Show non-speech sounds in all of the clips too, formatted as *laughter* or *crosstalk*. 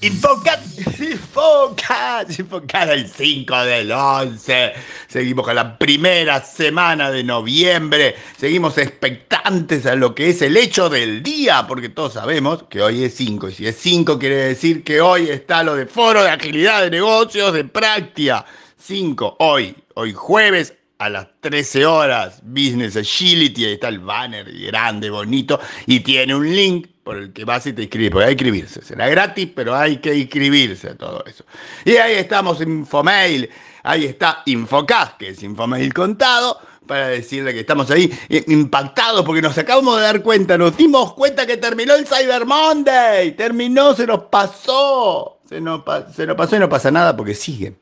Infocat, Infocat, Infocat el 5 del 11. Seguimos con la primera semana de noviembre. Seguimos expectantes a lo que es el hecho del día, porque todos sabemos que hoy es 5. Y si es 5 quiere decir que hoy está lo de foro de agilidad de negocios de práctica. 5, hoy, hoy jueves a las 13 horas, Business Agility, ahí está el banner grande, bonito, y tiene un link por el que vas y te inscribes, porque hay que inscribirse, será gratis, pero hay que inscribirse a todo eso. Y ahí estamos, Infomail, ahí está Infocast, que es Infomail contado, para decirle que estamos ahí impactados porque nos acabamos de dar cuenta, nos dimos cuenta que terminó el Cyber Monday, terminó, se nos pasó, se nos, se nos pasó y no pasa nada porque sigue,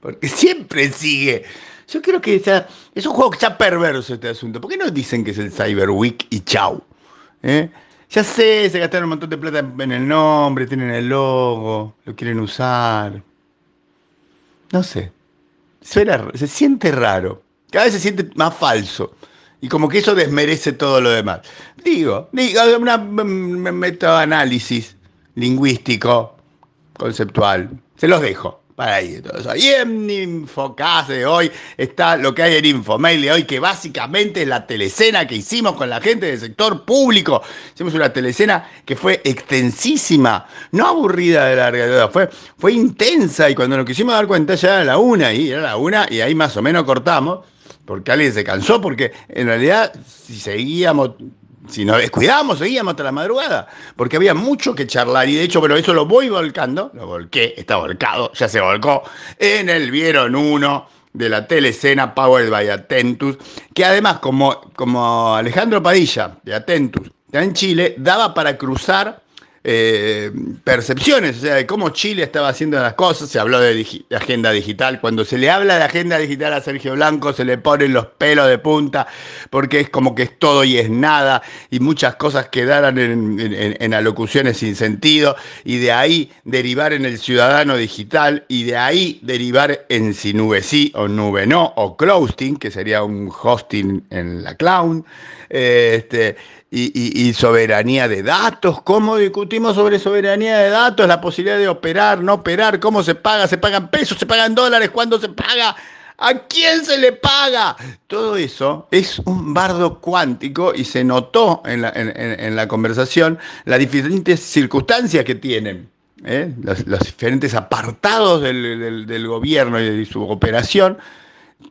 porque siempre sigue. Yo creo que es un juego que está perverso este asunto. ¿Por qué no dicen que es el Cyber Week y chau? ¿Eh? Ya sé, se gastaron un montón de plata en el nombre, tienen el logo, lo quieren usar. No sé. Suena, se siente raro. Cada vez se siente más falso. Y como que eso desmerece todo lo demás. Digo, digo un método análisis lingüístico, conceptual. Se los dejo para ahí. Todo eso. Y en Infocast de hoy está lo que hay en Infomail de hoy, que básicamente es la telecena que hicimos con la gente del sector público. Hicimos una telecena que fue extensísima, no aburrida de larga, fue, fue intensa y cuando nos quisimos dar cuenta ya era la una y era la una y ahí más o menos cortamos. Porque alguien se cansó, porque en realidad si seguíamos si nos descuidábamos, seguíamos hasta la madrugada, porque había mucho que charlar. Y de hecho, pero eso lo voy volcando, lo volqué, está volcado, ya se volcó, en el Vieron uno de la telecena Powered by Atentus, que además, como, como Alejandro Padilla, de Atentus, está en Chile, daba para cruzar eh, percepciones, o sea, de cómo Chile estaba haciendo las cosas, se habló de, agenda digital, cuando se le habla de agenda digital a Sergio Blanco se le ponen los pelos de punta, porque es como que es todo y es nada, y muchas cosas quedaran en, alocuciones sin sentido, y de ahí derivar en el ciudadano digital, y de ahí derivar en si nube sí o nube no, o clousting, que sería un hosting en la cloud, este, y, soberanía de datos. ¿Cómo discutimos sobre soberanía de datos? La posibilidad de operar, no operar, cómo se paga, se pagan pesos, se pagan dólares, cuándo se paga, a quién se le paga. Todo eso es un bardo cuántico y se notó en la, conversación las diferentes circunstancias que tienen. ¿eh? Los, diferentes apartados del gobierno y de su operación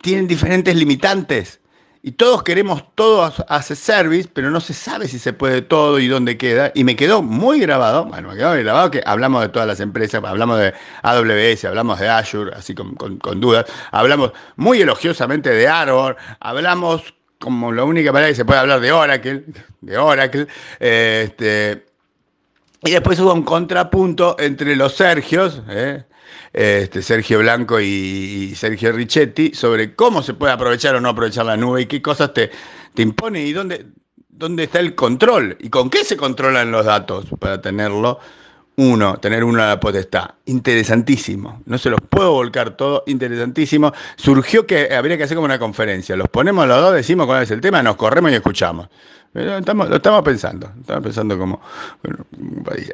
tienen diferentes limitantes y todos queremos todo hace service, pero no se sabe si se puede todo y dónde queda. Y me quedó muy grabado, bueno, me quedó muy grabado que hablamos de todas las empresas, hablamos de AWS, hablamos de Azure, así con, con, dudas, hablamos muy elogiosamente de Arbor, hablamos como la única manera que se puede hablar de Oracle, de Oracle, este, y después hubo un contrapunto entre los Sergios, ¿eh? Este, Sergio Blanco y, Sergio Richetti sobre cómo se puede aprovechar o no aprovechar la nube y qué cosas te, te impone y dónde, dónde está el control y con qué se controlan los datos para tenerlo. Uno, tener una la potestad. Interesantísimo. No se los puedo volcar todo. Interesantísimo. Surgió que habría que hacer como una conferencia. Los ponemos los dos, decimos cuál es el tema, nos corremos y escuchamos. Estamos, lo estamos pensando, estamos pensando como...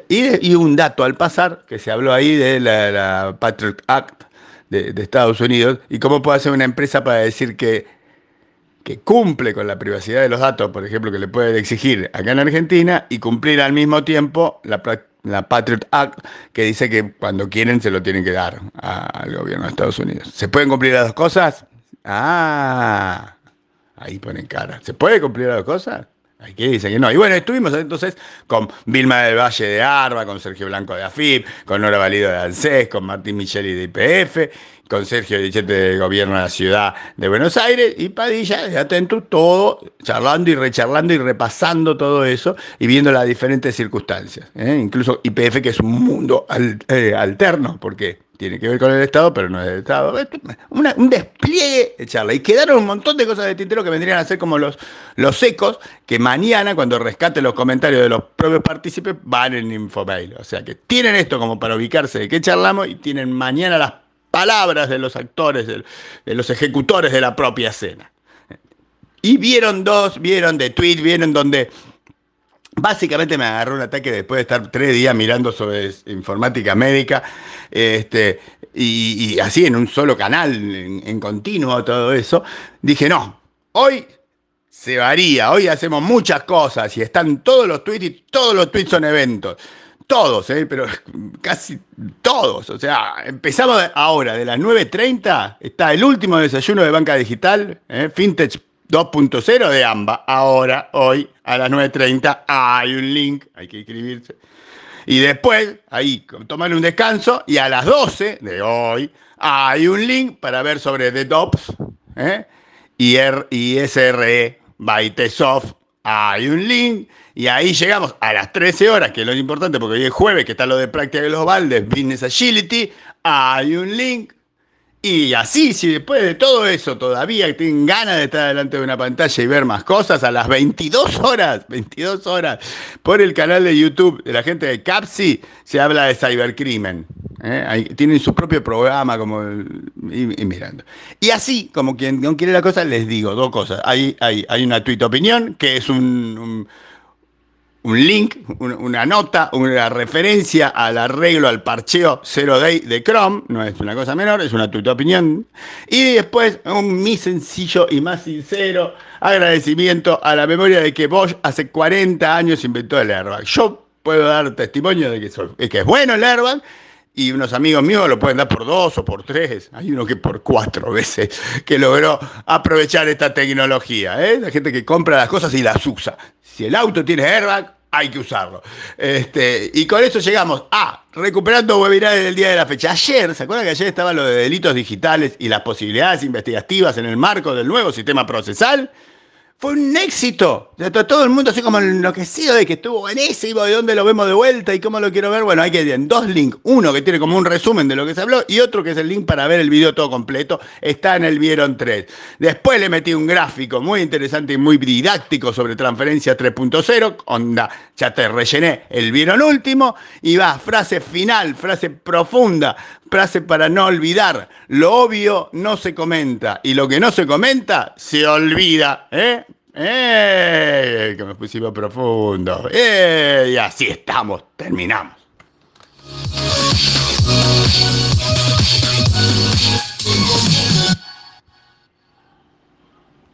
y, un dato al pasar, que se habló ahí de la, Patriot Act de, Estados Unidos, y cómo puede hacer una empresa para decir que, que cumple con la privacidad de los datos, por ejemplo, que le puede exigir acá en Argentina, y cumplir al mismo tiempo la, la Patriot Act, que dice que cuando quieren se lo tienen que dar al gobierno de Estados Unidos. ¿Se pueden cumplir las dos cosas? Ah, ahí ponen cara. ¿Se puede cumplir las dos cosas? Hay que dice que no. Y bueno, estuvimos entonces con Vilma del Valle de Arba, con Sergio Blanco de AFIP, con Nora Valido de ANSES, con Martín Micheli de IPF, con Sergio Dichete Gobierno de la Ciudad de Buenos Aires y Padilla de Atento, todo charlando y recharlando y repasando todo eso y viendo las diferentes circunstancias. ¿eh? Incluso IPF, que es un mundo eh, alterno, porque tiene que ver con el Estado, pero no es del Estado. un despliegue de charla. Y quedaron un montón de cosas de tintero que vendrían a ser como los, los ecos, que mañana, cuando rescate los comentarios de los propios partícipes, van en Infomail. O sea que tienen esto como para ubicarse de qué charlamos y tienen mañana las palabras de los actores, de, los ejecutores de la propia escena. Y vieron dos, vieron de tweet, vieron donde Básicamente me agarró un ataque después de estar tres días mirando sobre informática médica, este, y, así en un solo canal, en, continuo, todo eso. Dije, no, hoy se varía, hoy hacemos muchas cosas y están todos los tweets y todos los tweets son eventos. Todos, ¿eh? pero *laughs* casi todos. O sea, empezamos ahora, de las 9.30, está el último desayuno de banca digital, ¿eh? Fintech 2.0 de AMBA. Ahora, hoy, a las 9.30, hay un link, hay que inscribirse. Y después, ahí, tomar un descanso, y a las 12 de hoy, hay un link para ver sobre The DOPS ¿eh? y, R y SRE by. Hay un link y ahí llegamos a las 13 horas, que es lo importante porque hoy es jueves, que está lo de práctica global de Business Agility. Hay un link y así, si después de todo eso todavía tienen ganas de estar delante de una pantalla y ver más cosas, a las 22 horas, 22 horas, por el canal de YouTube de la gente de Capsi, se habla de cibercrimen. ¿eh? tienen su propio programa como y, mirando. Y así, como quien no quiere la cosa, les digo dos cosas. Hay, hay, hay una tweet opinión, que es un link, una nota, una referencia al arreglo, al parcheo Zero Day de Chrome, no es una cosa menor, es una tuya opinión. Y después un mi sencillo y más sincero agradecimiento a la memoria de que Bosch hace 40 años inventó el airbag. Yo puedo dar testimonio de que, que es bueno el airbag y unos amigos míos lo pueden dar por dos o por tres. Hay uno que por cuatro veces que logró aprovechar esta tecnología. ¿eh? La gente que compra las cosas y las usa. Si el auto tiene airbag, hay que usarlo. Este, y con eso llegamos a recuperando webinares del día de la fecha. Ayer, ¿se acuerdan que ayer estaba lo de delitos digitales y las posibilidades investigativas en el marco del nuevo sistema procesal? Fue un éxito. Todo el mundo así como enloquecido de que estuvo buenísimo, de dónde lo vemos de vuelta y cómo lo quiero ver. Bueno, hay que en dos links. Uno que tiene como un resumen de lo que se habló y otro que es el link para ver el video todo completo. Está en el Vieron 3. Después le metí un gráfico muy interesante y muy didáctico sobre transferencia 3.0. Onda, ya te rellené el Vieron último. Y va, frase final, frase profunda, frase para no olvidar. Lo obvio no se comenta y lo que no se comenta se olvida. ¿eh? ¡Eh! Que me pusimos profundo. ¡Eh! Y así estamos, terminamos.